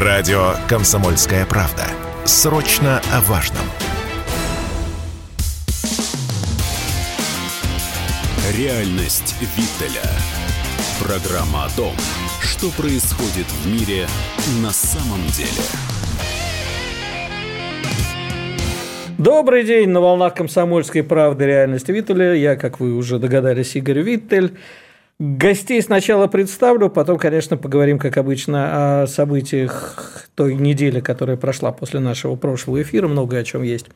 Радио «Комсомольская правда». Срочно о важном. Реальность Виттеля. Программа о том, что происходит в мире на самом деле. Добрый день на волнах комсомольской правды реальности Виттеля. Я, как вы уже догадались, Игорь Виттель. Гостей сначала представлю, потом, конечно, поговорим, как обычно, о событиях той недели, которая прошла после нашего прошлого эфира. Много о чем есть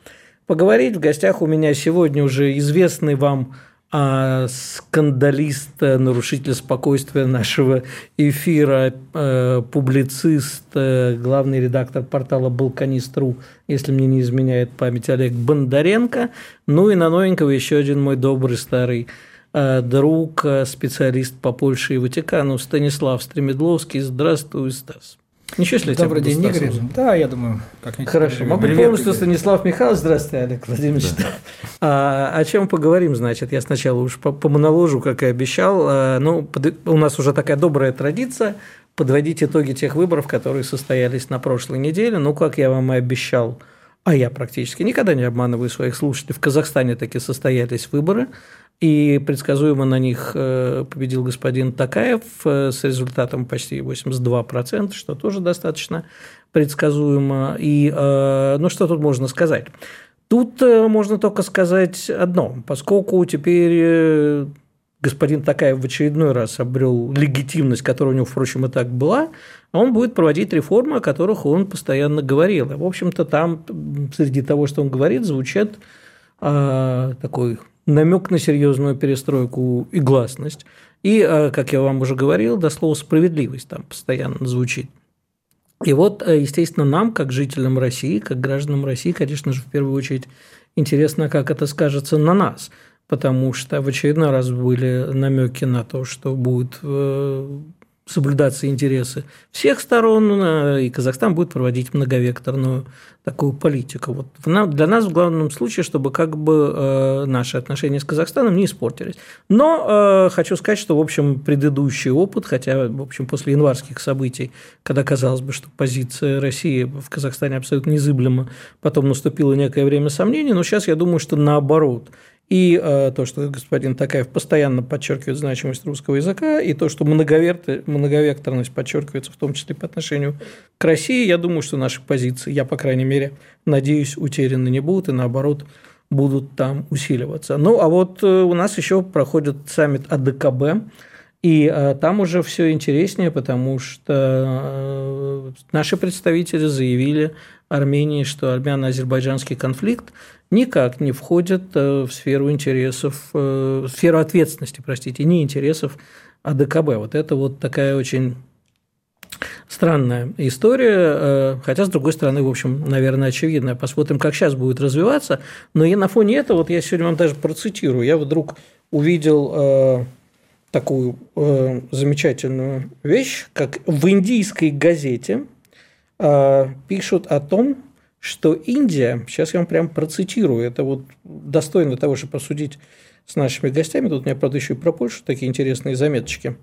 поговорить. В гостях у меня сегодня уже известный вам а скандалист, нарушитель спокойствия нашего эфира, э, публицист, э, главный редактор портала «Балканист.ру», если мне не изменяет память, Олег Бондаренко. Ну и на новенького еще один мой добрый старый э, друг, специалист по Польше и Ватикану Станислав Стремедловский. Здравствуй, Стас. Ничего, если Добрый день, Игорь. Да, я думаю, как-нибудь. Хорошо. Могу Привет, полностью Игорь. Станислав Михайлович. Здравствуйте, Олег Владимирович. Да. А, о чем поговорим, значит? Я сначала уж по, по моноложу, как и обещал. А, ну, под, у нас уже такая добрая традиция подводить итоги тех выборов, которые состоялись на прошлой неделе. Ну, как я вам и обещал, а я практически никогда не обманываю своих слушателей. В Казахстане таки состоялись выборы. И предсказуемо на них э, победил господин Такаев э, с результатом почти 82%, что тоже достаточно предсказуемо. И э, ну что тут можно сказать? Тут можно только сказать одно, поскольку теперь господин Такаев в очередной раз обрел легитимность, которая у него, впрочем, и так была, он будет проводить реформы, о которых он постоянно говорил. И, в общем-то, там среди того, что он говорит, звучит э, такой намек на серьезную перестройку и гласность. И, э, как я вам уже говорил, до слова справедливость там постоянно звучит. И вот, э, естественно, нам, как жителям России, как гражданам России, конечно же, в первую очередь интересно, как это скажется на нас, потому что в очередной раз были намеки на то, что будет э, соблюдаться интересы всех сторон, и Казахстан будет проводить многовекторную такую политику. Вот для нас в главном случае, чтобы как бы э, наши отношения с Казахстаном не испортились. Но э, хочу сказать, что, в общем, предыдущий опыт, хотя, в общем, после январских событий, когда казалось бы, что позиция России в Казахстане абсолютно незыблема, потом наступило некое время сомнений, но сейчас я думаю, что наоборот – и э, то, что господин Такаев постоянно подчеркивает значимость русского языка, и то, что многовекторность подчеркивается в том числе по отношению к России, я думаю, что наши позиции, я, по крайней мере, надеюсь, утеряны не будут, и наоборот, будут там усиливаться. Ну, а вот э, у нас еще проходит саммит АДКБ, и э, там уже все интереснее, потому что э, наши представители заявили Армении, что армяно-азербайджанский конфликт никак не входит э, в сферу интересов, в сферу ответственности, простите, не интересов АДКБ. Вот это вот такая очень странная история, хотя, с другой стороны, в общем, наверное, очевидная. Посмотрим, как сейчас будет развиваться. Но и на фоне этого, вот я сегодня вам даже процитирую, я вдруг увидел такую замечательную вещь, как в индийской газете пишут о том, что Индия, сейчас я вам прям процитирую, это вот достойно того, чтобы посудить с нашими гостями, тут у меня, правда, еще и про Польшу такие интересные заметочки.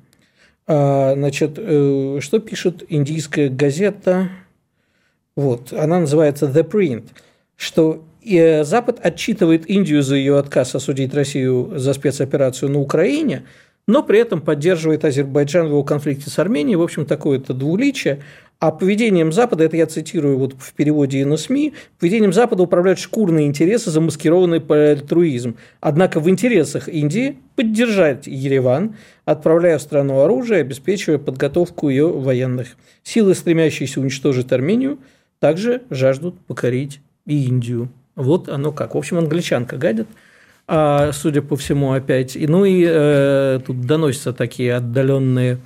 А, значит, э, что пишет индийская газета, вот, она называется «The Print», что э, Запад отчитывает Индию за ее отказ осудить Россию за спецоперацию на Украине, но при этом поддерживает Азербайджан в его конфликте с Арменией. В общем, такое-то двуличие. А поведением Запада, это я цитирую вот в переводе на СМИ, поведением Запада управляют шкурные интересы, замаскированные под альтруизм. Однако в интересах Индии поддержать Ереван, отправляя в страну оружие, обеспечивая подготовку ее военных. Силы, стремящиеся уничтожить Армению, также жаждут покорить и Индию. Вот оно как. В общем, англичанка гадит, судя по всему, опять. И, ну и э, тут доносятся такие отдаленные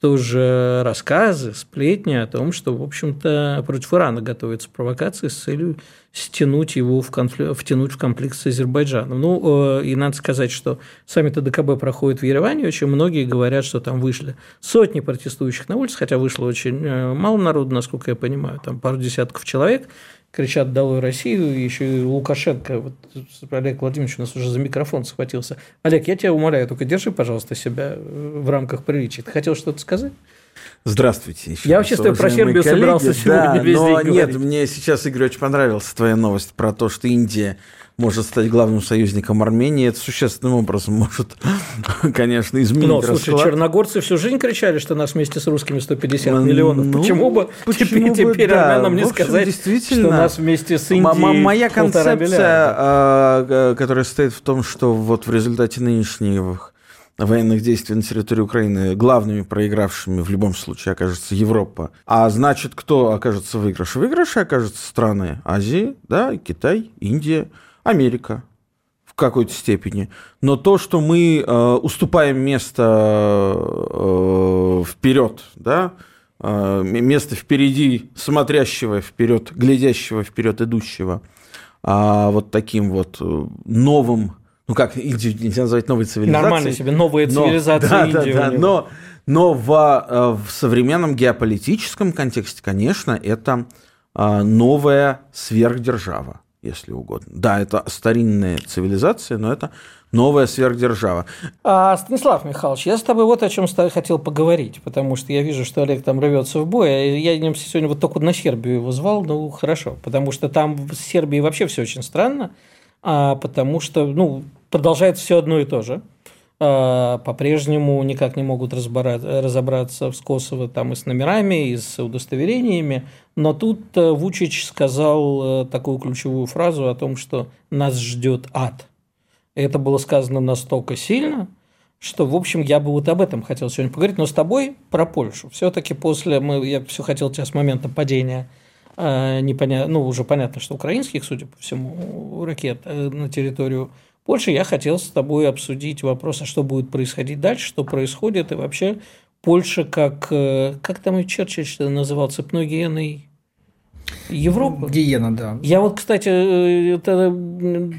тоже рассказы, сплетни о том, что, в общем-то, против Ирана готовится провокация с целью стянуть его в конфликт, втянуть в конфликт с Азербайджаном. Ну, э, и надо сказать, что саммит АДКБ проходит в Ереване, очень многие говорят, что там вышли сотни протестующих на улице, хотя вышло очень э, мало народу, насколько я понимаю, там пару десятков человек, кричат «Долой Россию», еще и Лукашенко, вот Олег Владимирович у нас уже за микрофон схватился. Олег, я тебя умоляю, только держи, пожалуйста, себя в рамках приличия. Ты хотел что-то сказать? Здравствуйте. Еще Я вообще с тобой про Сербию коллеги. собирался сегодня да, весь но день Нет, мне сейчас, Игорь, очень понравилась твоя новость про то, что Индия может стать главным союзником Армении, это существенным образом может, конечно, изменить Но, слушай, расклад. черногорцы всю жизнь кричали, что нас вместе с русскими 150 ну, миллионов. Почему бы почему теперь, бы, теперь да. армянам не общем, сказать, что нас вместе с Индией Моя концепция, а, которая стоит в том, что вот в результате нынешних военных действий на территории Украины главными проигравшими в любом случае окажется Европа. А значит, кто окажется в выигрыше? В выигрыше окажутся страны Азии, да, Китай, Индия, Америка в какой-то степени. Но то, что мы э, уступаем место э, вперед, да, э, место впереди смотрящего вперед, глядящего вперед идущего, а вот таким вот э, новым ну как, Индию нельзя назвать новой цивилизацией. Нормально себе, новая цивилизация но, да, Индии. Да, да, но, но в, э, в современном геополитическом контексте, конечно, это э, новая сверхдержава, если угодно. Да, это старинная цивилизация, но это новая сверхдержава. А, Станислав Михайлович, я с тобой вот о чем хотел поговорить, потому что я вижу, что Олег там рвется в бой. А я сегодня вот только на Сербию его звал, ну хорошо, потому что там в Сербии вообще все очень странно, а, потому что, ну, продолжает все одно и то же. А, по-прежнему никак не могут разобраться с Косово там и с номерами, и с удостоверениями. Но тут э, Вучич сказал э, такую ключевую фразу о том, что нас ждет ад. Это было сказано настолько сильно, что, в общем, я бы вот об этом хотел сегодня поговорить, но с тобой про Польшу. Все-таки после, мы, я все хотел тебя с момента падения э, непонятно, ну, уже понятно, что украинских, судя по всему, ракет на территорию Польши я хотел с тобой обсудить вопрос, а что будет происходить дальше, что происходит, и вообще Польша как, э, как там и Черчилль называл, цепной гиеной Европы. Гиена, да. Я вот, кстати, э, это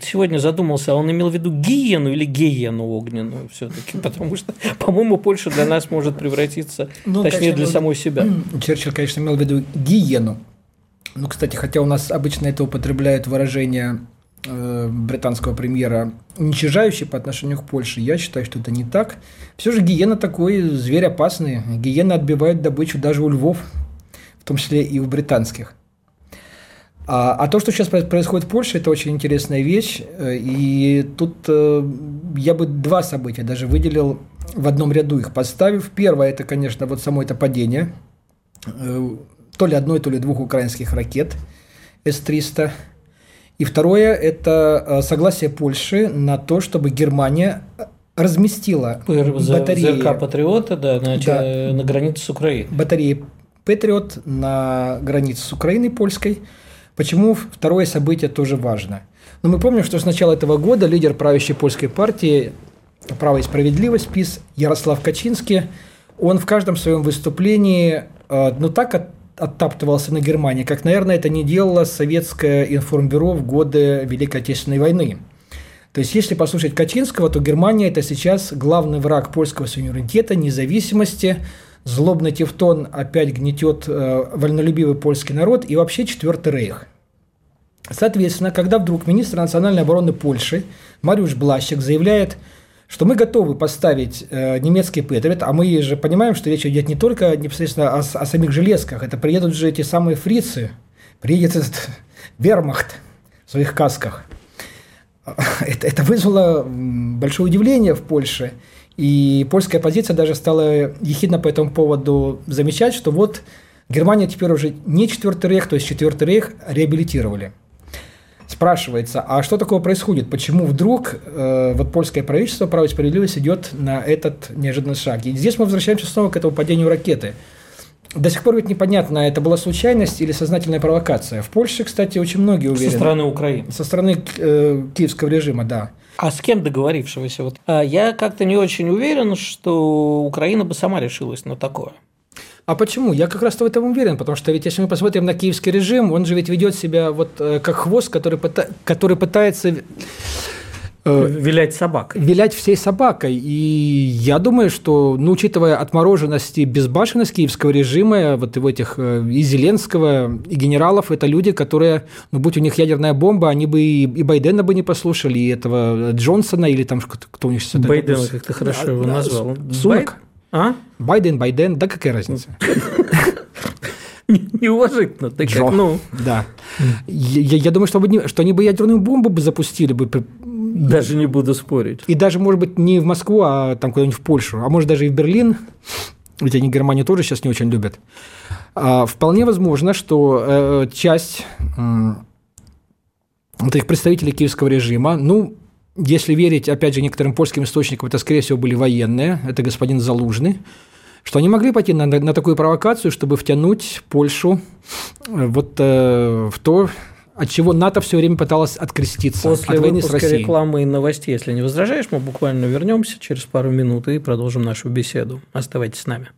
сегодня задумался, а он имел в виду гиену или гиену огненную все-таки, потому что, по-моему, Польша для нас может превратиться, ну, точнее, конечно, для самой себя. Черчилль, конечно, имел в виду гиену. Ну, кстати, хотя у нас обычно это употребляют выражение британского премьера уничижающий по отношению к Польше. Я считаю, что это не так. Все же гиена такой зверь опасный. Гиена отбивает добычу даже у львов, в том числе и у британских. А, а то, что сейчас происходит в Польше, это очень интересная вещь. Э, и тут э, я бы два события даже выделил в одном ряду их поставив. Первое, это, конечно, вот само это падение то ли одной, то ли двух украинских ракет С-300 – и второе – это э, согласие Польши на то, чтобы Германия разместила батареи... ЗРК «Патриота», да, на, да, на границе с Украиной. Батареи «Патриот» на границе с Украиной польской. Почему второе событие тоже важно? Но мы помним, что с начала этого года лидер правящей польской партии «Право и справедливость» ПИС Ярослав Качинский, он в каждом своем выступлении э, ну, так оттаптывался на Германии, как, наверное, это не делало советское информбюро в годы Великой Отечественной войны. То есть, если послушать Качинского, то Германия – это сейчас главный враг польского суверенитета, независимости, злобный тевтон опять гнетет э, вольнолюбивый польский народ и вообще Четвертый рейх. Соответственно, когда вдруг министр национальной обороны Польши Мариуш Блащик заявляет – что мы готовы поставить э, немецкий Патриот, а мы же понимаем, что речь идет не только непосредственно о, о самих железках, это приедут же эти самые фрицы, приедет этот вермахт в своих касках. Это, это вызвало большое удивление в Польше, и польская оппозиция даже стала ехидно по этому поводу замечать, что вот Германия теперь уже не четвертый рейх, то есть четвертый рейх реабилитировали спрашивается, а что такое происходит? Почему вдруг э, вот польское правительство, право и справедливость идет на этот неожиданный шаг? И здесь мы возвращаемся снова к этому падению ракеты. До сих пор ведь непонятно, это была случайность или сознательная провокация. В Польше, кстати, очень многие уверены. Со стороны Украины. Со стороны э, киевского режима, да. А с кем договорившегося? Вот. А я как-то не очень уверен, что Украина бы сама решилась на такое. А почему? Я как раз в этом уверен, потому что ведь если мы посмотрим на киевский режим, он же ведь ведет себя вот э, как хвост, который, который пытается э, Вилять собакой. Вилять всей собакой. И я думаю, что, ну, учитывая отмороженность и безбашенность киевского режима, вот его этих э, и Зеленского, и генералов, это люди, которые, ну, будь у них ядерная бомба, они бы и, и Байдена бы не послушали, и этого Джонсона, или там кто у них сейчас... Байдена, как ты хорошо его назвал. Сунок? А? Байден, Байден, да какая разница? Неуважительно. Ты как, ну, Да. Я, я думаю, что, бы, что они бы ядерную бомбу бы запустили бы. даже не буду спорить. И даже, может быть, не в Москву, а там куда-нибудь в Польшу. А может, даже и в Берлин. Ведь они Германию тоже сейчас не очень любят. А, вполне возможно, что э, часть м, вот этих представителей киевского режима, ну, если верить, опять же, некоторым польским источникам, это, скорее всего, были военные, это господин Залужный, что они могли пойти на, на такую провокацию, чтобы втянуть Польшу э, вот э, в то, от чего НАТО все время пыталось откреститься После от войны с Россией. рекламы и новостей, если не возражаешь, мы буквально вернемся через пару минут и продолжим нашу беседу. Оставайтесь с нами.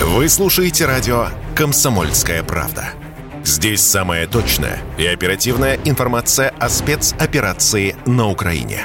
Вы слушаете радио «Комсомольская правда». Здесь самая точная и оперативная информация о спецоперации на Украине.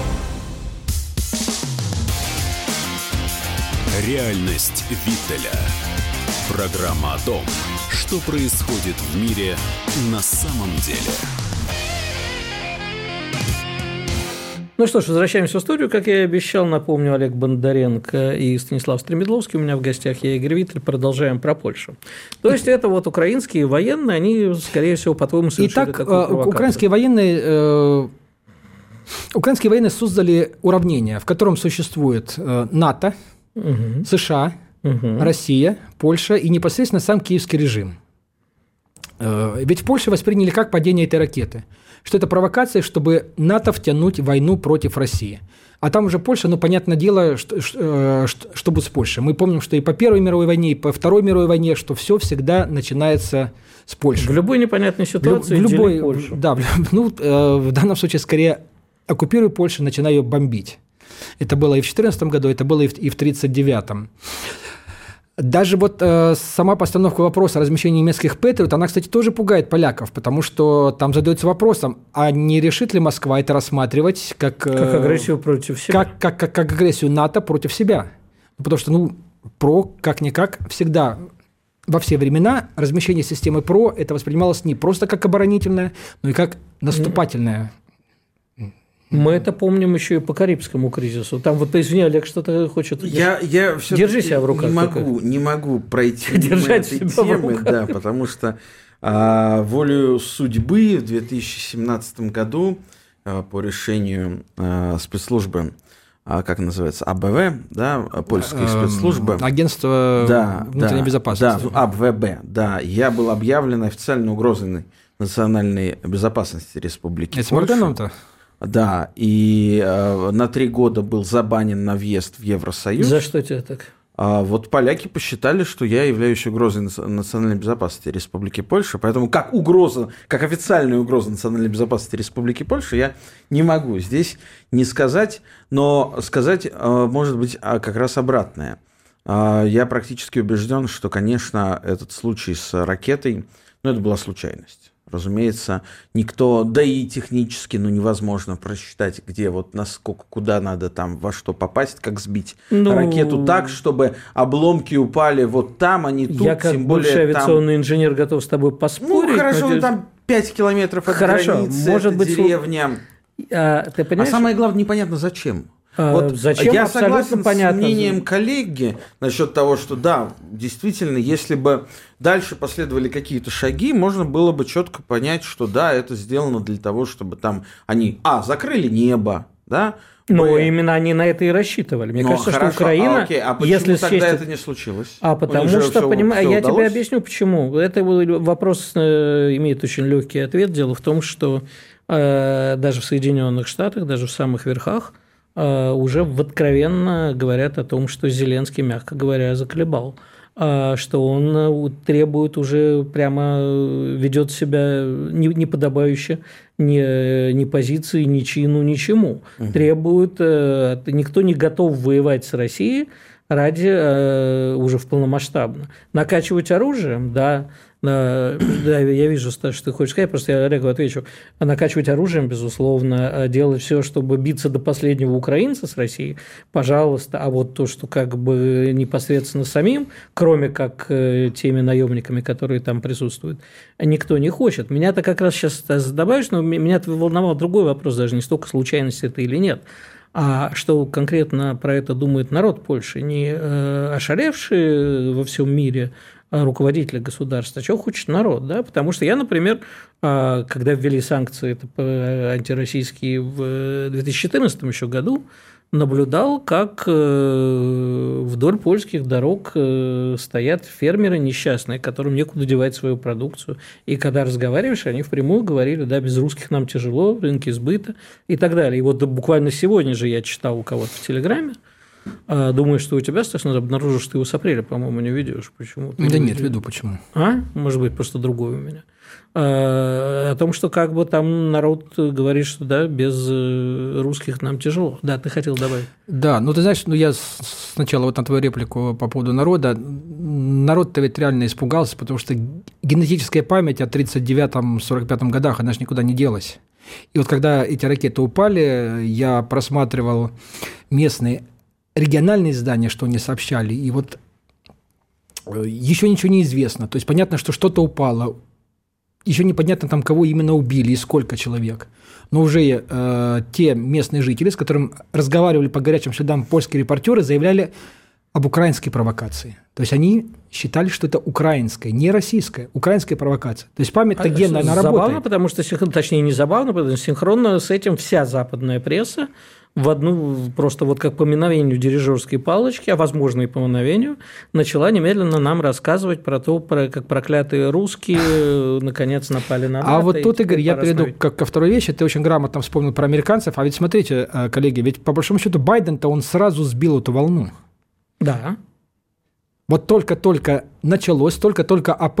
Реальность Виттеля. Программа о том, что происходит в мире на самом деле. Ну что ж, возвращаемся в студию. Как я и обещал, напомню, Олег Бондаренко и Станислав Стремедловский. У меня в гостях я Игорь Виттель. Продолжаем про Польшу. То есть, это вот украинские военные, они, скорее всего, по-твоему, совершили Итак, такую э, украинские военные, э, украинские военные создали уравнение, в котором существует э, НАТО, Мгм. США, Мгм. Россия, Польша и непосредственно сам киевский режим. Э, Ведь в Польше восприняли как падение этой ракеты, что это провокация, чтобы НАТО втянуть в войну против России. А там уже Польша, ну, понятное дело, что, э, что, что будет с Польшей. Мы помним, что и по Первой мировой войне, и по Второй мировой войне, что все всегда начинается с Польши. В любой непонятной В ситуации в любой, дели Польшу. да, в ну, э, в данном случае скорее оккупируй Польшу, начинай ее бомбить. Это было и в 2014 году, это было и в, и в 1939. Даже вот э, сама постановка вопроса о размещении немецких Патриот, она, кстати, тоже пугает поляков, потому что там задается вопросом, а не решит ли Москва это рассматривать как... э, Как агрессию против себя. как, как, как, как агрессию НАТО против себя. Ну, Потому что, ну, ПРО, как-никак, всегда во все времена размещение системы ПРО это воспринималось не просто как оборонительное, но и как наступательное. Мы это помним еще и по Карибскому кризису. Там вот, извини, Олег, что-то хочет... Я, я всё-таки Держи себя в руках Не могу, только. не могу пройти Держать этой себя в темы, руках. да, потому что а, волею судьбы в 2017 году а, по решению а, спецслужбы, а, как называется, АБВ, да, польские Эм, спецслужбы, Агентство да, внутренней да, безопасности. Да, АБВБ, да. Я был объявлен официальной угрозой национальной безопасности Республики Это с Польша. Морганом-то? Да, и э, на три года был забанен на въезд в Евросоюз. За что тебе так? А вот поляки посчитали, что я являюсь угрозой нац- национальной безопасности Республики Польша, поэтому как угроза, как официальная угроза национальной безопасности Республики Польша я не могу здесь не сказать, но сказать э, может быть а, как раз обратное. А, Я практически убежден, что, конечно, этот случай с ракетой, ну, это была случайность. Разумеется, никто, да и технически, ну, невозможно просчитать, где вот насколько, куда надо там, во что попасть, как сбить Ну, ракету так, чтобы обломки упали вот там, а не тут, Я как тем бывший более там... авиационный инженер готов с тобой Ну, поспорить. хорошо, но ну, там 5 километров от Хорошо, границы, может быть, деревня. А, ты А понимаешь? самое главное, непонятно зачем. А, вот зачем? я Абсолютно согласен понятно. с мнением коллеги насчет того, что да, действительно, если бы дальше последовали какие-то шаги, можно было бы четко понять, что да, это сделано для того, чтобы там они, а, закрыли небо, да, Но Б, именно они на это и рассчитывали. Мне ну, кажется, хорошо, что Украина, а, окей, а почему если тогда счесть это не случилось? А потому что, понимаю, я тебе объясню, почему. Это вопрос э, имеет очень легкий ответ. Дело в том, что э, даже в Соединенных Штатах, даже в самых верхах, уже в- откровенно говорят о том, что Зеленский, мягко говоря, заколебал. А, Что он э, требует уже прямо э, ведет себя не- неподобающе ни, ни позиции, ни чину, ничему. Требует, э, никто не готов воевать с Россией, ради э, уже в полномасштабно. Накачивать оружием, да, да, я вижу, что ты хочешь сказать, просто я Олегу отвечу. Накачивать оружием, безусловно, а делать все, чтобы биться до последнего украинца с Россией, пожалуйста. А вот то, что как бы непосредственно самим, кроме как э, теми наемниками, которые там присутствуют, никто не хочет. Меня-то как раз сейчас добавишь, но меня волновал другой вопрос, даже не столько случайность это или нет, а что конкретно про это думает народ Польши, не э, ошалевшие во всем мире руководителя государства, чего хочет народ, да, потому что я, например, а, когда ввели санкции это антироссийские в 2014 еще году, наблюдал, как э, вдоль польских дорог э, стоят фермеры несчастные, которым некуда девать свою продукцию. И когда разговариваешь, они впрямую говорили, да, без русских нам тяжело, рынки сбыта и так далее. И вот буквально сегодня же я читал у кого-то в Телеграме, а, думаю, что у тебя, Стас, обнаружил, что ты его с апреля, по-моему, не ведешь. Почему? Да не нет, веду почему. А? Может быть, просто другой у меня. А, о том, что как бы там народ говорит, что да, без э, русских нам тяжело. Да, ты хотел добавить. Да, ну ты знаешь, ну я сначала вот на твою реплику по поводу народа. Народ-то ведь реально испугался, потому что генетическая память о 39-45 годах, она же никуда не делась. И вот когда эти ракеты упали, я просматривал местные региональные издания, что они сообщали, и вот э, еще ничего не известно. То есть понятно, что что-то упало. Еще непонятно там, кого именно убили и сколько человек. Но уже э, те местные жители, с которыми разговаривали по горячим следам польские репортеры, заявляли об украинской провокации. То есть они считали, что это украинская, не российская, украинская провокация. То есть память-то а, генная, она забавно, работает. потому что, точнее, не забавно, потому что синхронно с этим вся западная пресса в одну, просто вот как по мановению дирижерской палочки, а возможно и по мановению, начала немедленно нам рассказывать про то, про, как проклятые русские э, наконец напали на НАТО. А вот тут, Игорь, я перейду ко, ко второй вещи. Ты очень грамотно вспомнил про американцев. А ведь смотрите, э, коллеги, ведь по большому счету Байден-то он сразу сбил эту волну. Да. Вот только-только началось, только-только АП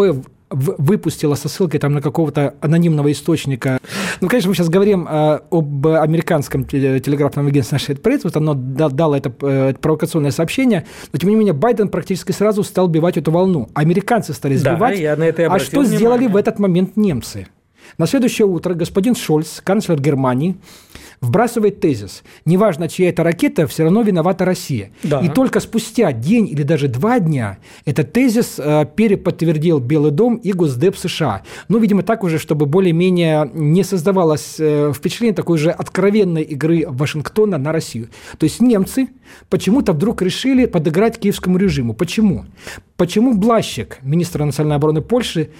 выпустила со ссылкой там на какого-то анонимного источника. Ну, конечно, мы сейчас говорим э, об американском телеграфном агентстве Press, вот оно дало это, э, это провокационное сообщение, но, тем не менее, Байден практически сразу стал бивать эту волну. Американцы стали сбивать. Да, я на это а что внимание. сделали в этот момент немцы? На следующее утро господин Шольц, канцлер Германии, вбрасывает тезис. Неважно, чья это ракета, все равно виновата Россия. Да. И только спустя день или даже два дня этот тезис э, переподтвердил Белый дом и Госдеп США. Ну, видимо, так уже, чтобы более-менее не создавалось э, впечатление такой же откровенной игры Вашингтона на Россию. То есть немцы почему-то вдруг решили подыграть киевскому режиму. Почему? Почему Блащик, министр национальной обороны Польши,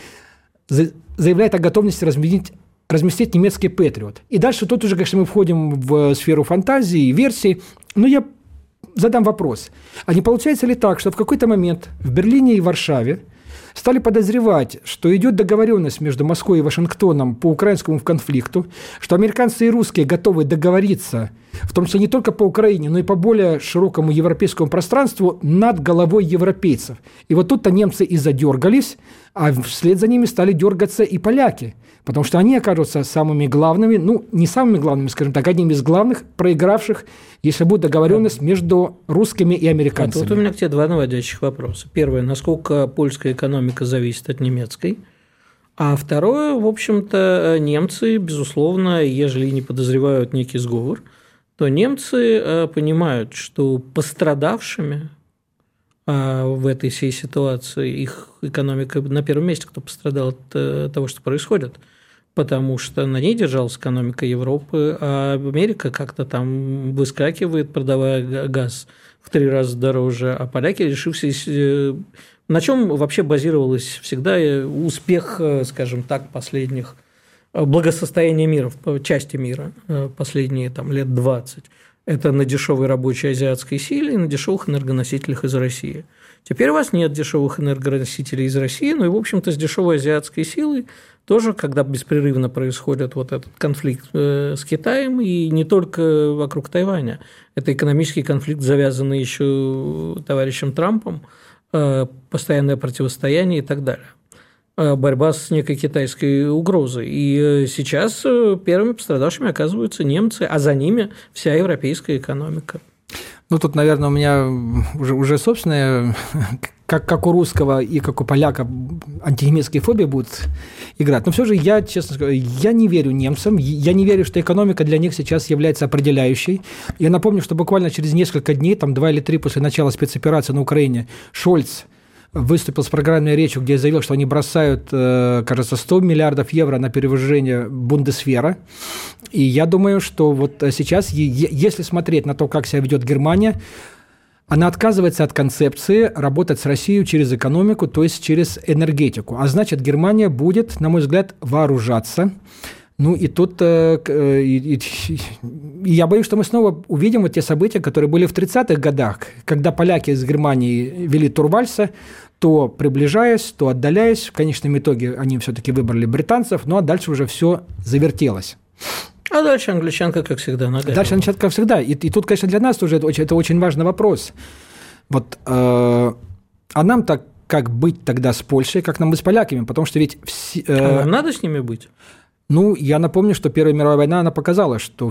заявляет о готовности разменить разместить немецкий Патриот. И дальше тут уже, конечно, мы входим в сферу фантазии и версий. Но я задам вопрос. А не получается ли так, что в какой-то момент в Берлине и Варшаве стали подозревать, что идет договоренность между Москвой и Вашингтоном по украинскому конфликту, что американцы и русские готовы договориться, в том числе не только по Украине, но и по более широкому европейскому пространству над головой европейцев. И вот тут-то немцы и задергались, а вслед за ними стали дергаться и поляки, потому что они окажутся самыми главными, ну, не самыми главными, скажем так, одними из главных проигравших, если будет договоренность между русскими и американцами. А тут у меня к тебе два наводящих вопроса. Первое, насколько польская экономика зависит от немецкой? А второе, в общем-то, немцы, безусловно, ежели не подозревают некий сговор, то немцы э, понимают, что пострадавшими а в этой всей ситуации их экономика на первом месте, кто пострадал от э, того, что происходит. Потому что на ней держалась экономика Европы, а Америка как-то там выскакивает, продавая газ в три раза дороже, а поляки, решившись... Э, на чем вообще базировалась всегда э, успех, скажем так, последних благосостояния мира, части мира последние там, лет 20 – это на дешевой рабочей азиатской силе и на дешевых энергоносителях из России. Теперь у вас нет дешевых энергоносителей из России, но и, в общем-то, с дешевой азиатской силой тоже, когда беспрерывно происходит вот этот конфликт э, с Китаем, и не только вокруг Тайваня. Это экономический конфликт, завязанный еще товарищем Трампом, э, постоянное противостояние и так далее. Э, борьба с некой китайской угрозой. И э, сейчас э, первыми пострадавшими оказываются немцы, а за ними вся европейская экономика. Ну, тут, наверное, у меня уже, уже собственная, как, как у русского и как у поляка, антинемецкие фобии будут играть. Но все же я, честно скажу, я не верю немцам, я не верю, что экономика для них сейчас является определяющей. Я напомню, что буквально через несколько дней, там два или три после начала спецоперации на Украине, Шольц выступил с программной речью, где заявил, что они бросают, э, кажется, 100 миллиардов евро на перевожение Бундесвера. И я думаю, что вот сейчас, если смотреть на то, как себя ведет Германия, она отказывается от концепции работать с Россией через экономику, то есть через энергетику. А значит, Германия будет, на мой взгляд, вооружаться. Ну и тут э, э, и, и, и я боюсь, что мы снова увидим вот те события, которые были в 30-х годах, когда поляки из Германии вели Турвальса, то приближаясь, то отдаляясь. В конечном итоге они все-таки выбрали британцев, ну а дальше уже все завертелось. А дальше англичанка, как всегда, нога. Дальше англичанка, как всегда. И, и тут, конечно, для нас тоже это, это очень важный вопрос. Вот, э, а нам так как быть тогда с Польшей, как нам быть с поляками? Потому что ведь... Все, э, а нам надо с ними быть? Ну, я напомню, что Первая мировая война, она показала, что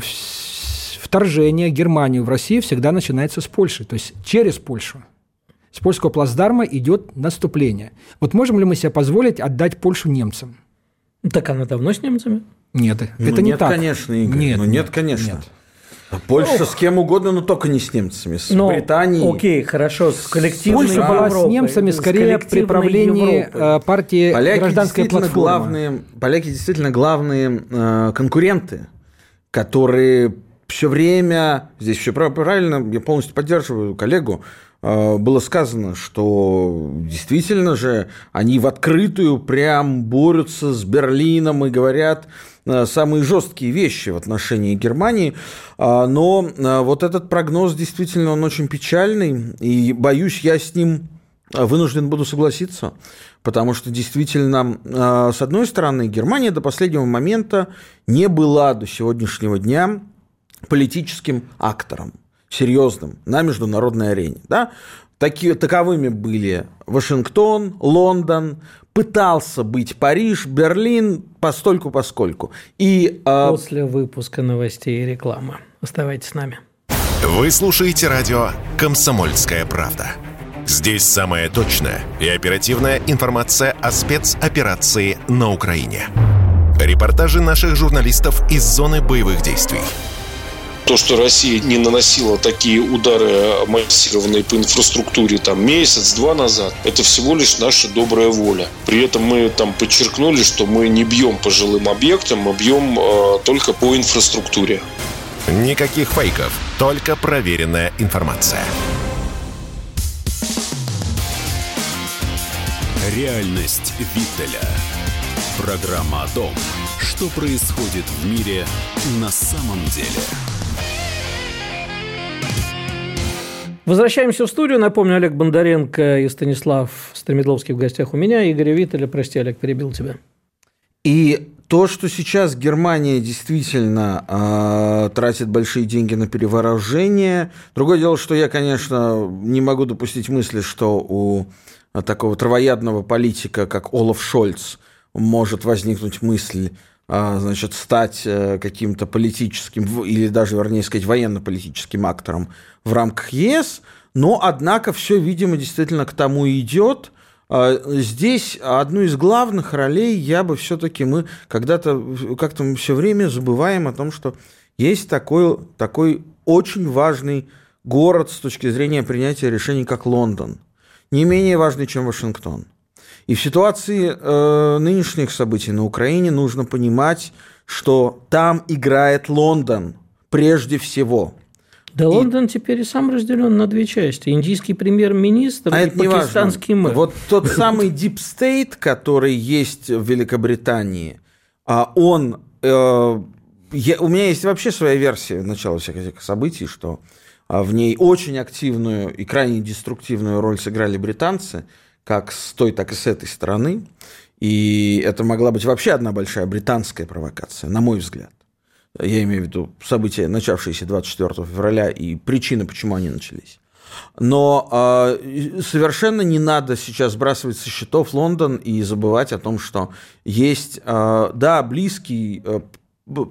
вторжение Германии в Россию всегда начинается с Польши, то есть через Польшу. С польского плацдарма идет наступление. Вот можем ли мы себе позволить отдать Польшу немцам? Так она давно с немцами? Нет, ну, это не нет, так. конечно, Игорь. Нет, ну, нет, нет конечно. Нет. Польша Ох. с кем угодно, но только не с немцами, с но, Британией. Окей, хорошо, с коллективной Польша была Европой, с немцами скорее при правлении Европы. Э, партии поляки гражданская платформа. Главные, поляки действительно главные э, конкуренты, которые все время, здесь все правильно, я полностью поддерживаю коллегу, Э, было сказано, что действительно же они в открытую прям борются с Берлином и говорят э, самые жесткие вещи в отношении Германии. А, но э, вот этот прогноз действительно он очень печальный, и боюсь, я с ним вынужден буду согласиться, потому что действительно, с одной стороны, Германия до последнего момента не была до сегодняшнего дня политическим актором серьезным на международной арене. Да? Такие, таковыми были Вашингтон, Лондон, пытался быть Париж, Берлин, постольку поскольку. И, э... После выпуска новостей и рекламы. Оставайтесь с нами. Вы слушаете радио «Комсомольская правда». Здесь самая точная и оперативная информация о спецоперации на Украине. Репортажи наших журналистов из зоны боевых действий – то, что Россия не наносила такие удары массированные по инфраструктуре там месяц-два назад, это всего лишь наша добрая воля. При этом мы там подчеркнули, что мы не бьем по жилым объектам, мы бьем э, только по инфраструктуре. Никаких фейков, только проверенная информация. Реальность Виттеля. Программа о том, что происходит в мире на самом деле. Возвращаемся в студию. Напомню, Олег Бондаренко и Станислав Стремедловский в гостях у меня. Игорь Виттеля, прости, Олег, перебил тебя. И то, что сейчас Германия действительно э, тратит большие деньги на перевооружение. Другое дело, что я, конечно, не могу допустить мысли, что у такого травоядного политика, как Олаф Шольц, может возникнуть мысль значит, стать э, каким-то политическим или даже, вернее сказать, военно-политическим актором в рамках ЕС, но, однако, все, видимо, действительно к тому идет. А, здесь одну из главных ролей я бы все-таки мы когда-то как-то мы все время забываем о том, что есть такой, такой очень важный город с точки зрения принятия решений, как Лондон. Не менее важный, чем Вашингтон. И в ситуации э, нынешних событий на Украине нужно понимать, что там играет Лондон прежде всего. Да и... Лондон теперь и сам разделен на две части. Индийский премьер-министр а и пакистанский мэр. Вот тот самый Deep State, который есть в Великобритании, а он... Э, я, у меня есть вообще своя версия начала всех этих событий, что а, в ней очень активную и крайне деструктивную роль сыграли британцы – как с той, так и с этой стороны. И это могла быть вообще одна большая британская провокация, на мой взгляд. Я имею в виду события, начавшиеся 24 февраля, и причины, почему они начались. Но э, совершенно не надо сейчас сбрасывать со счетов Лондон и забывать о том, что есть, э, да, близкий, э,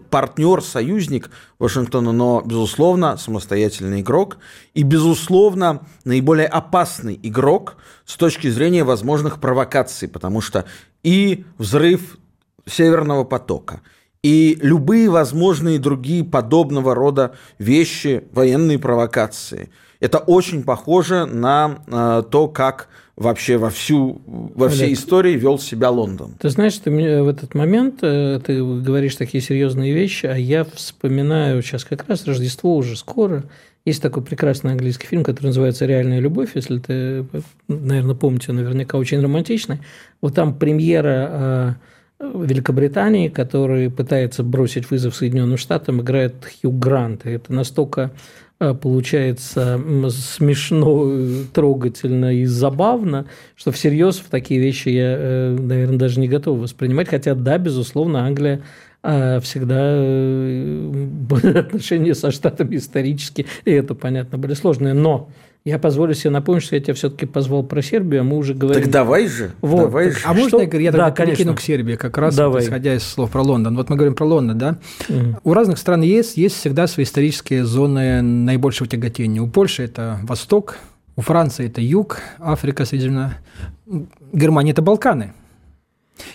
партнер, союзник Вашингтона, но, безусловно, самостоятельный игрок и, безусловно, наиболее опасный игрок с точки зрения возможных провокаций, потому что и взрыв Северного потока, и любые возможные другие подобного рода вещи, военные провокации, это очень похоже на э, то, как вообще во, всю, во всей Олег, истории вел себя Лондон. Ты знаешь, ты мне в этот момент э, ты говоришь такие серьезные вещи, а я вспоминаю сейчас как раз Рождество уже скоро. Есть такой прекрасный английский фильм, который называется «Реальная любовь», если ты, наверное, помните, наверняка очень романтичный. Вот там премьера э, Великобритании, который пытается бросить вызов Соединенным Штатам, играет Хью Грант. И это настолько получается смешно, трогательно и забавно, что всерьез в такие вещи я, э, наверное, даже не готов воспринимать. Хотя, да, безусловно, Англия а, всегда э, отношения со Штатами исторически, и это, понятно, были сложные. Но я позволю себе напомнить, что я тебя все-таки позвал про Сербию, а мы уже говорим... Так давай же. Вот. Давай же. А можно что? я, я да, перекину к Сербии, как раз давай. исходя из слов про Лондон. Вот мы говорим про Лондон, да? Угу. У разных стран есть, есть всегда свои исторические зоны наибольшего тяготения. У Польши это Восток, у Франции это Юг, Африка, Средиземно... Германия – это Балканы.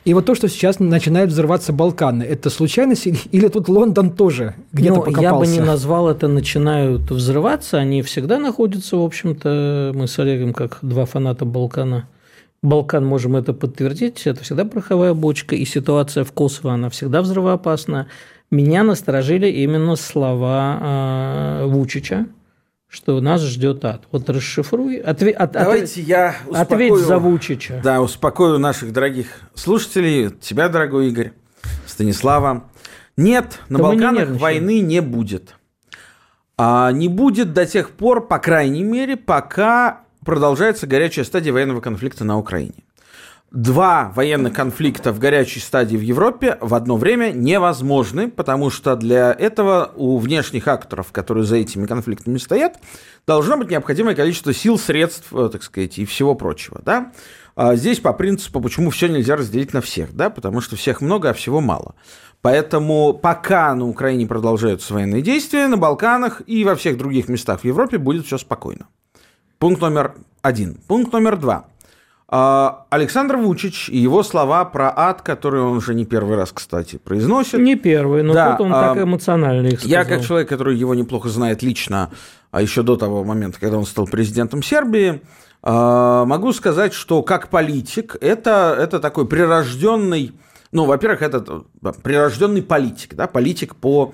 И вот то, что сейчас начинает взрываться Балканы, это случайность или тут Лондон тоже где-то ну, покопался? Я бы не назвал это начинают взрываться, они всегда находятся, в общем-то, мы с Олегом как два фаната Балкана. Балкан можем это подтвердить, это всегда пороховая бочка, и ситуация в Косово, она всегда взрывоопасна. Меня насторожили именно слова э, Вучича, что нас ждет ад. Вот расшифруй. Отве, от, Давайте от, я успокою, ответь за Вучича. Да, успокою наших дорогих слушателей, тебя, дорогой Игорь, Станислава. Нет, на да Балканах не войны не будет. А не будет до тех пор, по крайней мере, пока продолжается горячая стадия военного конфликта на Украине два военных конфликта в горячей стадии в Европе в одно время невозможны, потому что для этого у внешних акторов, которые за этими конфликтами стоят, должно быть необходимое количество сил, средств, э, так сказать, и всего прочего. Да? А здесь по принципу, почему все нельзя разделить на всех, да? потому что всех много, а всего мало. Поэтому пока на Украине продолжаются военные действия, на Балканах и во всех других местах в Европе будет все спокойно. Пункт номер один. Пункт номер два – Александр Вучич и его слова про ад, которые он уже не первый раз, кстати, произносит. Не первый, но да, тут он а, так эмоционально их сказал. Я, как человек, который его неплохо знает лично, а еще до того момента, когда он стал президентом Сербии, а, могу сказать, что как политик это, это такой прирожденный ну, во-первых, это прирожденный политик, да, политик по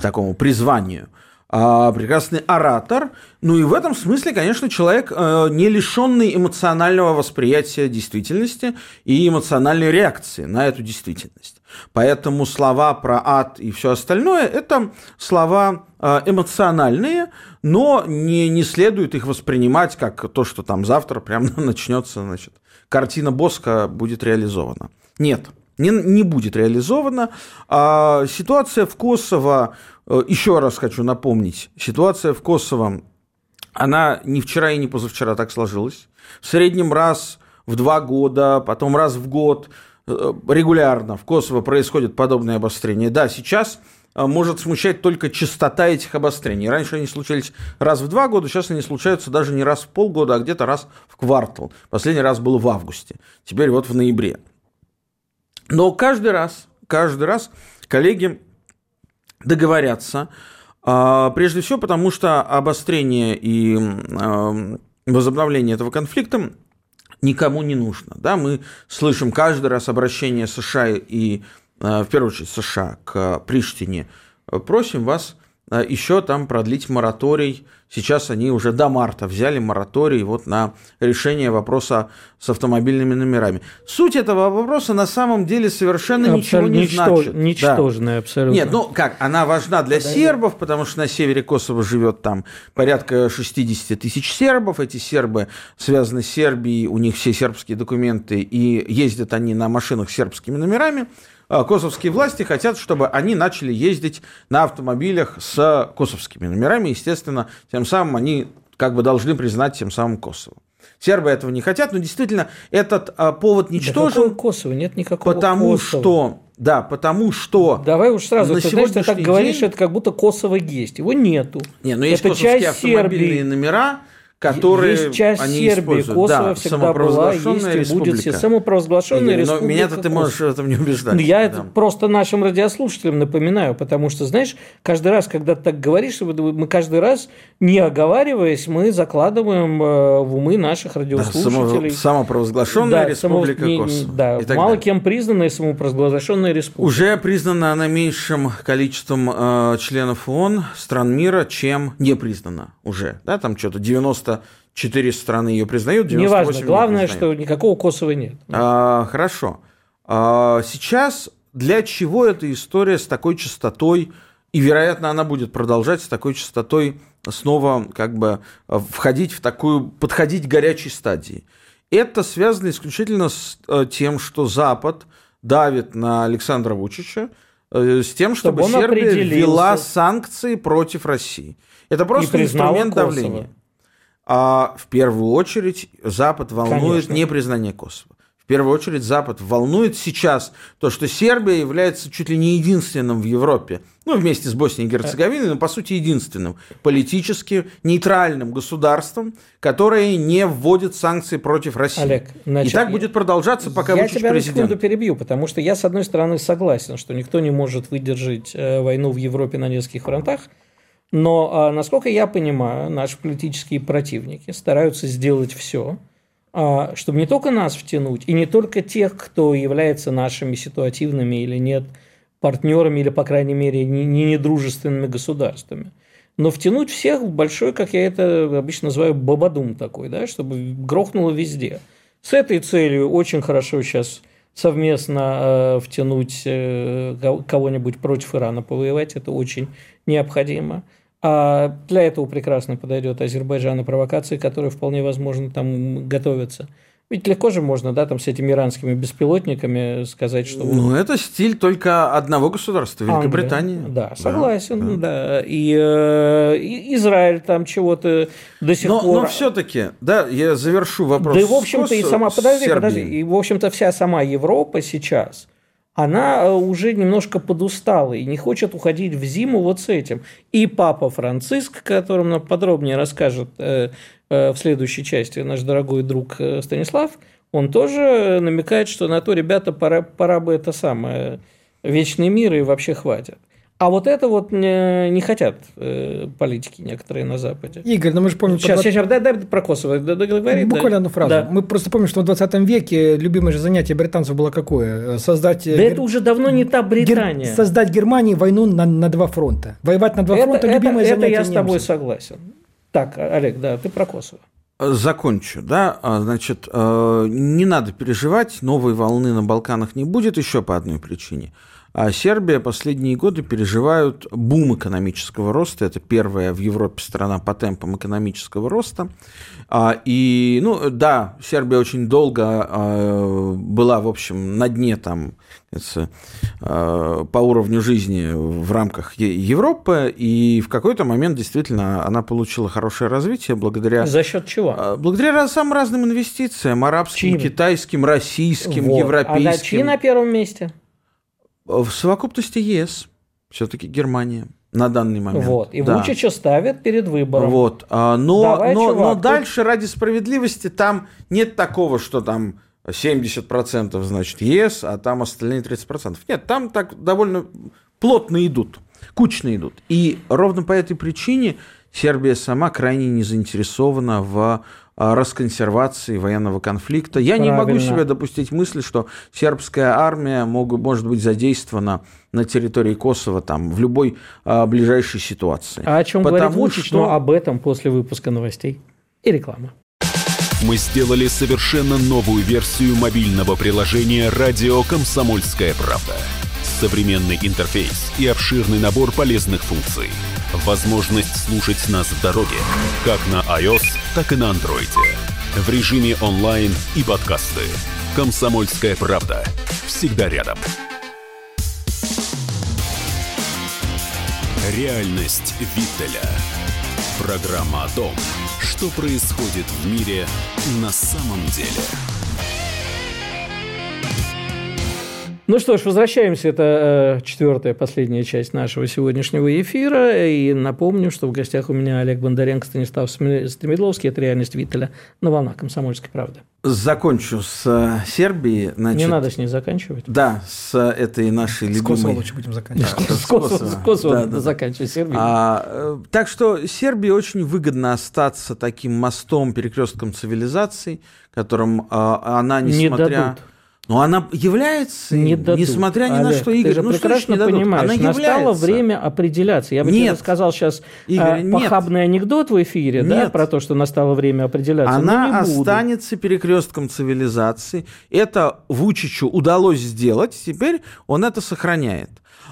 такому призванию – а, прекрасный оратор. Ну и в этом смысле, конечно, человек э, не лишенный эмоционального восприятия действительности и эмоциональной реакции на эту действительность. Поэтому слова про ад и все остальное – это слова э, эмоциональные, но не, не следует их воспринимать как то, что там завтра прямо начнется, значит, картина Боска будет реализована. Нет, не, не будет реализована. А ситуация в Косово еще раз хочу напомнить, ситуация в Косово, она не вчера и не позавчера так сложилась. В среднем раз в два года, потом раз в год э, регулярно в Косово происходит подобное обострение. Да, сейчас э, может смущать только частота этих обострений. Раньше они случались раз в два года, сейчас они случаются даже не раз в полгода, а где-то раз в квартал. Последний раз был в августе, теперь вот в ноябре. Но каждый раз, каждый раз коллеги договорятся. А, прежде всего, потому что обострение и возобновление этого конфликта никому не нужно. Да? Мы слышим каждый раз обращение США и, а, в первую очередь, США к Приштине. Просим вас еще там продлить мораторий. Сейчас они уже до марта взяли мораторий вот на решение вопроса с автомобильными номерами. Суть этого вопроса на самом деле совершенно ничего не ничто, значит. Ничтожная да. абсолютно. Нет, ну как, она важна для Подожди. сербов, потому что на севере Косово живет там порядка 60 тысяч сербов. Эти сербы связаны с Сербией, у них все сербские документы, и ездят они на машинах с сербскими номерами. А, косовские власти хотят, чтобы они начали ездить на автомобилях с косовскими номерами. Естественно, тем самым они как бы должны признать тем самым Косово. Сербы этого не хотят, но действительно этот а, повод ничтожен. Да Косово? Нет никакого Потому Косово. что Да, потому что... Давай уж сразу, на ты знаешь, ты так сегодняшний говоришь, день- это как будто Косово есть. Его нету. Не, ну есть это косовские часть автомобильные Сербии. номера, которые есть часть они Сербии, используют. Косово да, всегда была, самопровозглашенная есть и будет республика. самопровозглашенная Игорь, но республика. меня-то ты можешь в этом не убеждать. Ну, Я Да. это просто нашим радиослушателям напоминаю, потому что, знаешь, каждый раз, когда ты так говоришь, мы каждый раз, не оговариваясь, мы закладываем э, в умы наших Да, радиослушателей. само- самопровозглашенная Да, республика само- не- Косово. Да, и мало далее. кем признанная самопровозглашенная республика. Уже признана она меньшим количеством э, членов ООН, стран мира, чем не признана уже. Да, там что-то 94 страны ее признают, 98 Неважно, не главное, признают. что никакого Косово нет. А, хорошо. А, сейчас для чего эта история с такой частотой, и, вероятно, она будет продолжать с такой частотой снова как бы входить в такую, подходить к горячей стадии? Это связано исключительно с э, тем, что Запад давит на Александра Вучича, э, с тем, чтобы, Чтобы Сербия ввела санкции против России. Это просто инструмент Косово. давления. А в первую очередь Запад волнует Конечно. непризнание Косово. В первую очередь Запад волнует сейчас то, что Сербия является чуть ли не единственным в Европе, ну, вместе с Боснией и Герцеговиной, но, по сути, единственным политически нейтральным государством, которое не вводит санкции против России. Олег, значит, и так будет продолжаться, пока я тебя на секунду перебью, потому что я, с одной стороны, согласен, что никто не может выдержать э, войну в Европе на нескольких фронтах, но, а, насколько я понимаю, наши политические противники стараются сделать все, чтобы не только нас втянуть, и не только тех, кто является нашими ситуативными или нет партнерами, или, по крайней мере, не, не недружественными государствами, но втянуть всех в большой, как я это обычно называю, бабадум такой, да, чтобы грохнуло везде. С этой целью очень хорошо сейчас совместно э, втянуть э, ко- кого-нибудь против Ирана повоевать, это очень необходимо. А для этого прекрасно подойдет Азербайджан и провокации, которые вполне возможно там готовятся. Ведь легко же можно, да, там с этими иранскими беспилотниками сказать, что Ну, это стиль только одного государства, Великобритании. Англия. Да, согласен, да. И, э, и Израиль там чего-то до сих Но, пор. все-таки, да, я завершу вопрос. Да и, в общем-то, и сама, подожди, Сербией. подожди, и, в общем-то, вся сама Европа сейчас, она э, уже немножко подустала и не хочет уходить в зиму вот с этим. И папа Франциск, о котором нам подробнее расскажет э, э, в следующей части наш дорогой друг Станислав, он тоже намекает, что на то, ребята, пора, пора бы это самое, вечный мир и вообще хватит. А вот это вот не, не хотят э, политики некоторые на Западе. Игорь, ну мы же помним... Сейчас, по сейчас, дай, дай про Косово договори. да. Буквально одну фразу. Да. Мы просто помним, что в 20 веке любимое же занятие британцев было какое? Создать... э, Да Гер- это уже давно не та Гер- Британия. Создать Германии войну на, на два фронта. Воевать на два это, фронта – это- любимое это занятие я с тобой немцев. согласен. Так, Олег, да, ты про Косово. Закончу, да, А, значит, э, не надо переживать, новой волны на Балканах не будет еще по одной причине. А Сербия последние годы переживают бум экономического роста. Это первая в Европе страна по темпам экономического роста. А, И, ну, да, Сербия очень долго э, была, в общем, на дне там, э, по уровню жизни в рамках Европы. И в какой-то момент действительно она получила хорошее развитие благодаря За счет чего? а, Благодаря самым разным инвестициям, арабским, Чьим? китайским, российским, Вот. А европейским. да, чьи на первом месте? В совокупности ЕС, все-таки Германия на данный момент. Вот. И Да. Вучича ставят перед выбором. Вот. а, Но, Давай, но, чувак, но дальше, ради справедливости, там нет такого, что там 70% значит ЕС, а там остальные 30%. Нет, там так довольно плотно идут, кучно идут. И ровно по этой причине Сербия сама крайне не заинтересована в расконсервации военного конфликта. Я не могу Правильно. себе допустить мысли, что сербская армия мог- может быть задействована на территории Косово там, в любой а, ближайшей ситуации. А о чем Потому говорит Вучич? что- Но об этом после выпуска новостей и рекламы. Мы сделали совершенно новую версию мобильного приложения «Радио Комсомольская правда». Современный интерфейс и обширный набор полезных функций. Возможность слушать нас в дороге, как на iOS, так и на Android. В режиме онлайн и подкасты. «Комсомольская правда». Всегда рядом. Реальность Виттеля. Программа о том, что происходит в мире на самом деле. Ну что ж, возвращаемся. Это э, четвертая, последняя часть нашего сегодняшнего эфира. И напомню, что в гостях у меня Олег Бондаренко, Станислав Стремедловский. Это «Реальность Виттеля» на волнах «Комсомольской правды». Закончу с э, Сербией. Значит, Не надо с ней заканчивать. Да, с этой нашей любимой... С Косово лучше будем заканчивать. Да, с Косово, с Косово да, да, заканчивать Сербию. А, э, так что Сербии очень выгодно остаться таким мостом, перекрестком цивилизаций, которым а, она, несмотря... Не дадут но она является, не дадут. несмотря ни Олег, на что, Игорь, ты же ну, прекрасно что понимаешь, она настало является. время определяться. Я бы нет, тебе сказал сейчас Игорь, а, похабный нет. анекдот в эфире, нет. да, про то, что настало время определяться. Она останется перекрестком цивилизации. Это Вучичу удалось сделать, теперь он это сохраняет.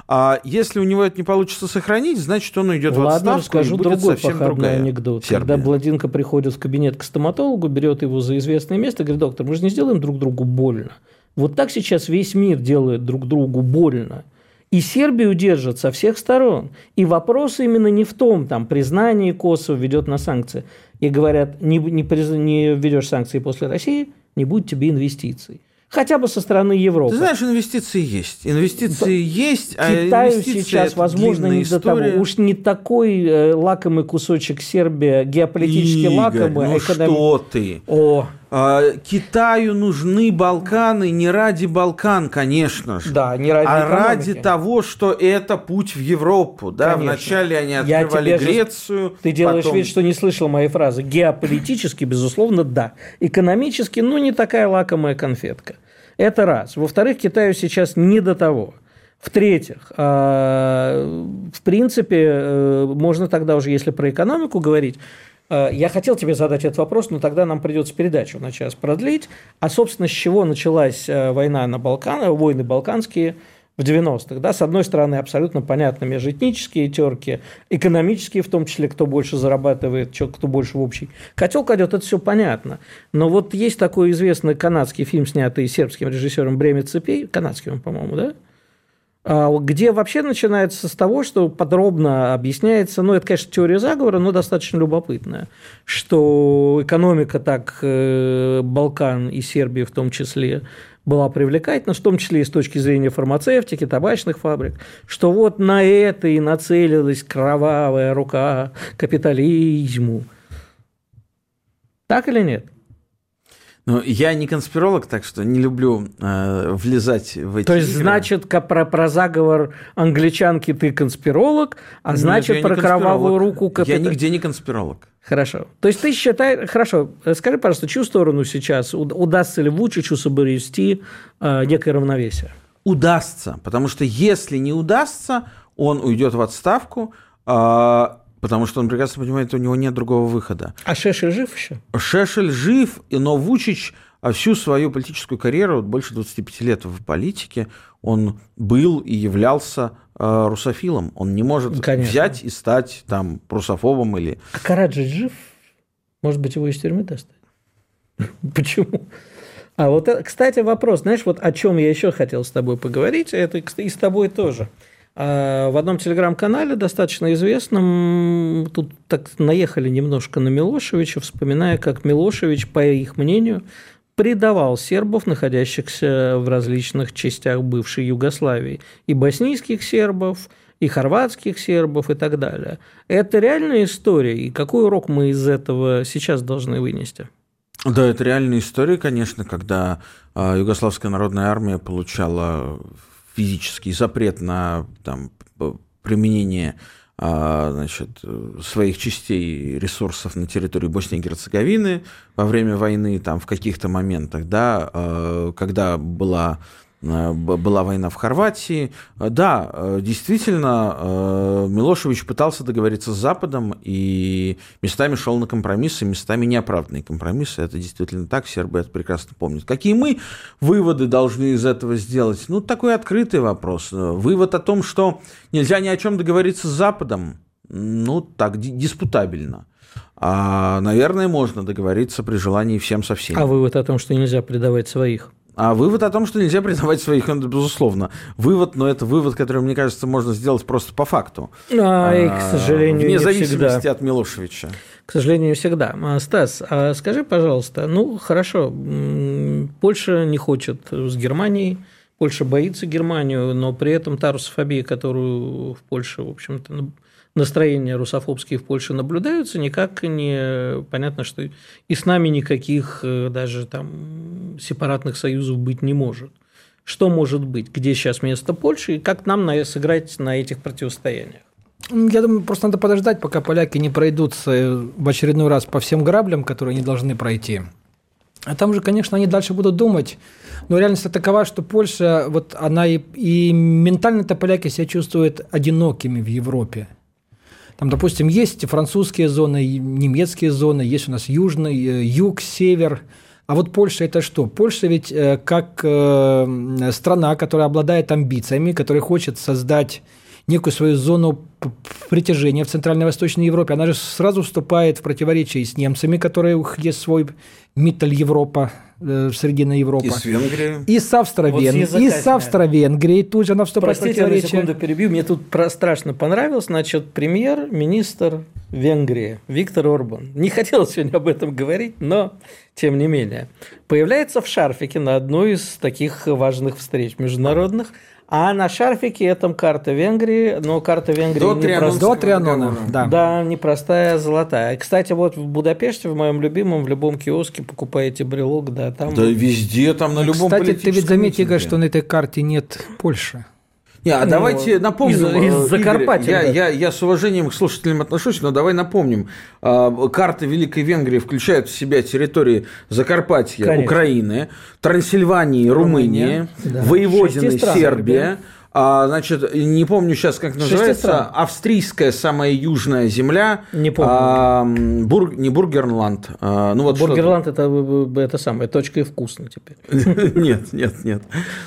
А если у него это не получится сохранить, значит, он уйдет Ладно, в отставку расскажу и будет другой совсем другой анекдот. Сербия. Когда Бладинка приходит в кабинет к стоматологу, берет его за известное место, говорит, доктор, мы же не сделаем друг другу больно. Вот так сейчас весь мир делает друг другу больно. И Сербию держат со всех сторон. И вопрос именно не в том, там, признание Косово ведет на санкции. И говорят, не, не, не введешь санкции после России, не будет тебе инвестиций хотя бы со стороны Европы. Ты знаешь, инвестиции есть. Инвестиции да. есть, а Китаю инвестиции сейчас, возможно, не до того. Уж не такой э, лакомый кусочек Сербия, геополитически Игорь, лакомый. ну эконом... что ты? О. А, Китаю нужны Балканы не ради Балкан, конечно же, да, не ради а экономики. ради того, что это путь в Европу. Да? Вначале они открывали Грецию. Ты делаешь потом... вид, что не слышал моей фразы. Геополитически, безусловно, да. Экономически, ну, не такая лакомая конфетка. Это раз. Во-вторых, Китаю сейчас не до того. В-третьих, а, в принципе, э, можно тогда уже, если про экономику говорить, я хотел тебе задать этот вопрос, но тогда нам придется передачу на час продлить. А, собственно, с чего началась э, война на Балканах, войны балканские в 90-х? Да? С одной стороны, абсолютно понятно, межэтнические терки, экономические в том числе, кто больше зарабатывает, кто больше в общий котел кладет, это все понятно. Но вот есть такой известный канадский фильм, снятый сербским режиссером Бремя цепей, канадский он, по-моему, да? А, где вообще начинается с того, что подробно объясняется, ну, это, конечно, теория заговора, но достаточно любопытная, что экономика так э, Балкан и Сербия в том числе была привлекательна, в том числе и с точки зрения фармацевтики, табачных фабрик, что вот на это и нацелилась кровавая рука капитализму. Так или нет? Ну, я не конспиролог, так что не люблю э, влезать в эти То есть, игры. значит, про, про заговор англичанки ты конспиролог, а значит, Нет, про кровавую руку... Капита... Я нигде не конспиролог. Хорошо. То есть, ты считаешь... Хорошо, скажи, пожалуйста, чью сторону сейчас? Удастся ли Вучичу соблюсти э, некое равновесие? Удастся, потому что если не удастся, он уйдет в отставку, э, Потому что он прекрасно понимает, у него нет другого выхода. А Шешель жив еще? Шешель жив, но Вучич а всю свою политическую карьеру, вот больше 25 лет в политике, он был и являлся э, русофилом. Он не может Конечно. взять и стать там русофобом или... А Караджи жив? Может быть, его из тюрьмы достать? Почему? А вот, э, кстати, вопрос, знаешь, вот о чем я еще хотел с тобой поговорить, это и с тобой тоже – в одном телеграм-канале, достаточно известном, тут так наехали немножко на Милошевича, вспоминая, как Милошевич, по их мнению, предавал сербов, находящихся в различных частях бывшей Югославии, и боснийских сербов, и хорватских сербов и так далее. Это реальная история, и какой урок мы из этого сейчас должны вынести? Да, это реальная история, конечно, когда а, Югославская народная армия получала физический запрет на там, применение а, значит, своих частей ресурсов на территории Боснии и Герцеговины во время войны, там, в каких-то моментах, да, а, когда была была война в Хорватии. Да, э, действительно, э, Милошевич пытался договориться с Западом и местами шел на компромиссы, местами неоправданные компромиссы. Это действительно так, сербы это прекрасно помнят. Какие мы выводы должны из этого сделать? Ну, такой открытый вопрос. Вывод о том, что нельзя ни о чем договориться с Западом, ну, так, диспутабельно. А, наверное, можно договориться при желании всем со всеми. А вывод о том, что нельзя предавать своих? А вывод о том, что нельзя признавать своих, он, безусловно, вывод, но это вывод, который, мне кажется, можно сделать просто по факту. А, и, к сожалению, Вне зависимости всегда. от Милошевича. К сожалению, не всегда. А, Стас, а скажи, пожалуйста, ну, хорошо, Польша не хочет с Германией Польша боится Германию, но при этом та русофобия, которую в Польше, в общем-то, настроения русофобские в Польше наблюдаются, никак не понятно, что и с нами никаких э, даже там сепаратных союзов быть не может. Что может быть? Где сейчас место Польши и как нам сыграть на этих противостояниях? Я думаю, просто надо подождать, пока поляки не пройдутся в очередной раз по всем граблям, которые они должны пройти. А там же, конечно, они дальше будут думать. Но реальность такова, что Польша, вот она и, и ментально-то поляки себя чувствуют одинокими в Европе. Там, допустим, есть французские зоны, немецкие зоны, есть у нас южный, э, юг, север. А вот Польша это что? Польша ведь э, как э, страна, которая обладает амбициями, которая хочет создать некую свою зону притяжения в Центральной Восточной Европе, она же сразу вступает в противоречие с немцами, которые у них есть свой Миттель Европа, э, Срединная Европа. И с Венгрией. И с Австро-Венгрией. Вот и с Австро-Венгрией тут же она вступает Простите, в противоречие. Простите, на секунду перебью. Мне тут страшно понравилось. Значит, премьер-министр Венгрии Виктор Орбан. Не хотел сегодня об этом говорить, но тем не менее. Появляется в шарфике на одной из таких важных встреч международных – а на шарфике этом карта Венгрии, но карта Венгрии до Трианона, до Трианона, да. Да, непростая, золотая. Кстати, вот в Будапеште, в моем любимом, в любом киоске покупаете брелок, да, там. Да везде, там на любом Кстати, ты ведь заметил, Игорь, что на этой карте нет Польши. Не, а ну, давайте напомним. Из, из Закарпатья. Я, я, я с уважением к слушателям отношусь, но давай напомним. А, карта Великой Венгрии включает в себя территории Закарпатья, Конечно. Украины, Трансильвании, Румыния, да. Воеводины, Сербия. Да а, значит, не помню сейчас, как называется, австрийская самая южная земля. Не помню. А, бур, не Бургерланд. А, ну, вот Бургерланд это, это самое, точка и вкусно теперь. Нет, нет, нет.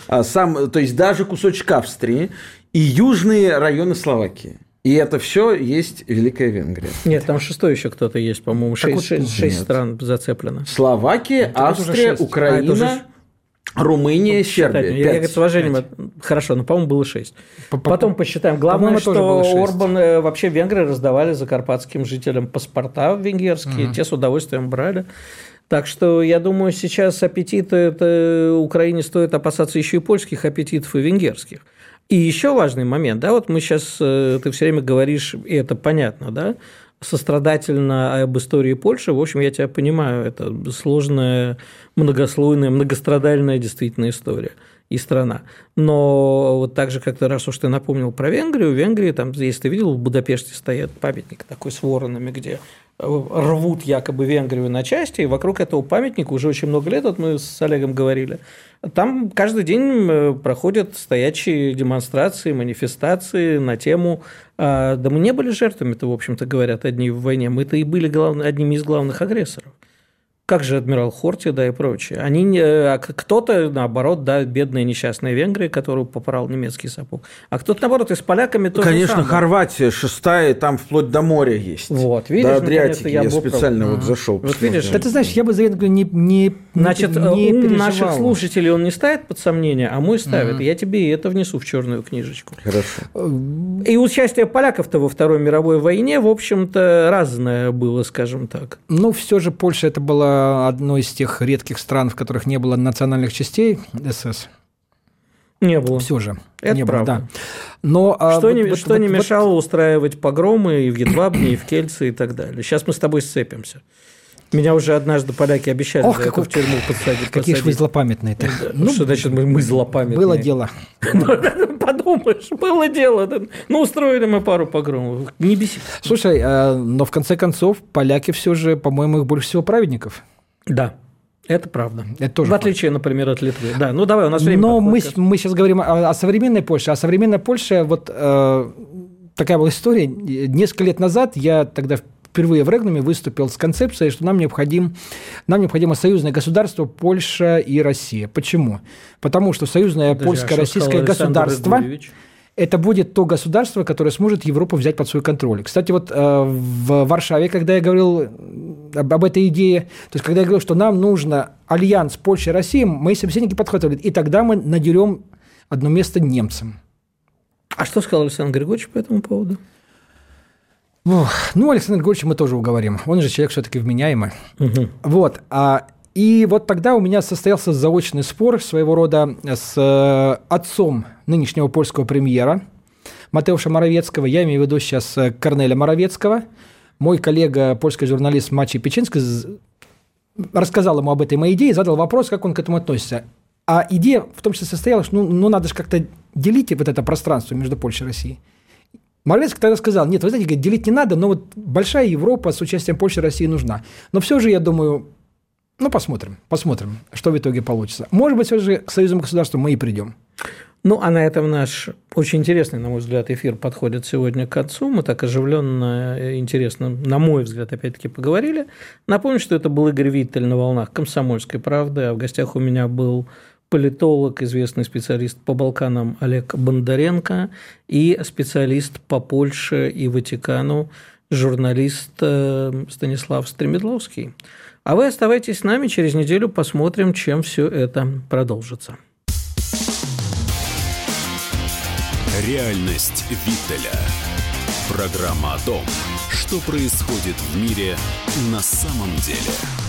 А, сам, то есть даже кусочек Австрии и южные районы Словакии. И это все есть Великая Венгрия. Нет, там шестой еще кто-то есть, по-моему, шесть, шесть, шесть стран зацеплено. Словакия, Австрия, Украина. А, Румыния, Сербия. Я, я с уважением, 5. хорошо, но, ну, по-моему, было 6. Потом посчитаем. Главное, что Орбан, э, вообще венгры раздавали закарпатским жителям паспорта венгерские, угу. те с удовольствием брали. Так что я думаю, сейчас аппетиты это Украине стоит опасаться еще и польских аппетитов и венгерских. И еще важный момент, да, вот мы сейчас, э, ты все время говоришь, и это понятно, да, сострадательно об истории Польши. В общем, я тебя понимаю, это сложная, многослойная, многострадальная действительно история и страна. Но вот так же, как ты раз уж ты напомнил про Венгрию, в Венгрии, там, если ты видел, в Будапеште стоит памятник такой с воронами, где рвут якобы Венгрию на части, и вокруг этого памятника уже очень много лет, вот мы с Олегом говорили, там каждый день э, проходят стоячие демонстрации, манифестации на тему а, «Да мы не были жертвами-то, в общем-то, говорят одни в войне, мы-то и были глав... одними из главных агрессоров» как же адмирал Хорти, да, и прочее. Они, а кто-то, наоборот, да, бедная несчастная Венгрия, которую попорал немецкий сапог, а кто-то, наоборот, и с поляками тоже Конечно, самое. Хорватия шестая, там вплоть до моря есть. Вот, видишь, до Адриатики я, я специально вот зашел. Вот видишь, да, ты знаешь, я бы за Венгрию не, не Значит, не ум переживал. наших слушателей он не ставит под сомнение, а мой ставит. Mm-hmm. Я тебе и это внесу в черную книжечку. Хорошо. И участие поляков-то во Второй мировой войне, в общем-то, разное было, скажем так. Ну, все же Польша это была одной из тех редких стран, в которых не было национальных частей СС. Не было. Все же. Это не правда. Было, да. Но, что а, не, вот, что вот, не мешало вот... устраивать погромы и в Едвабне, и в Кельце, и так далее. Сейчас мы с тобой сцепимся. Меня уже однажды поляки обещали Ох, за как, это в тюрьму подсадить. Какие же вы злопамятные-то. Ну, что значит мы, мы злопамятные? Было дело. Подумаешь, было дело. Ну, устроили мы пару погромов. Не беси. Слушай, а, но в конце концов поляки все же, по-моему, их больше всего праведников. Да. Это правда. Это тоже в отличие, факт. например, от Литвы. Да, ну давай, у нас время. Но мы, мы сейчас говорим о, о современной Польше. А современная Польша, вот э, такая была история. Несколько лет назад я тогда впервые в Регнуме выступил с концепцией, что нам, необходим, нам необходимо союзное государство Польша и Россия. Почему? Потому что союзное польско-российское государство... Рыгулевич? это будет то государство, которое сможет Европу взять под свой контроль. Кстати, вот э, в Варшаве, когда я говорил об, об этой идее, то есть когда я говорил, что нам нужно альянс Польши и России, мои собеседники подхватывали, и тогда мы надерем одно место немцам. А что сказал Александр Григорьевич по этому поводу? Ох, ну, Александр Григорьевич мы тоже уговорим. Он же человек все-таки вменяемый. Угу. Вот. А И вот тогда у меня состоялся заочный спор своего рода с э, отцом нынешнего польского премьера Матеуша Моровецкого. Я имею в виду сейчас э, Корнеля Моровецкого. Мой коллега, польский журналист Мачи Печенский, рассказал ему об этой моей идее задал вопрос, как он к этому относится. А идея в том числе состояла, что ну, ну надо же как-то делить вот это пространство между Польшей и Россией. Моровецкий тогда сказал, нет, вы знаете, делить не надо, но вот большая Европа с участием Польши и России нужна. Но все же, я думаю, ну, посмотрим, посмотрим, что в итоге получится. Может быть, все же к союзным государствам мы и придем. Ну, а на этом наш очень интересный, на мой взгляд, эфир подходит сегодня к концу. Мы так оживленно, и интересно, на мой взгляд, опять-таки поговорили. Напомню, что это был Игорь Виттель на волнах «Комсомольской правды», а в гостях у меня был политолог, известный специалист по Балканам Олег Бондаренко и специалист по Польше и Ватикану, журналист э, Станислав Стремедловский. А вы оставайтесь с нами, через неделю посмотрим, чем все это продолжится. Реальность Виттеля. Программа о том, что происходит в мире на самом деле.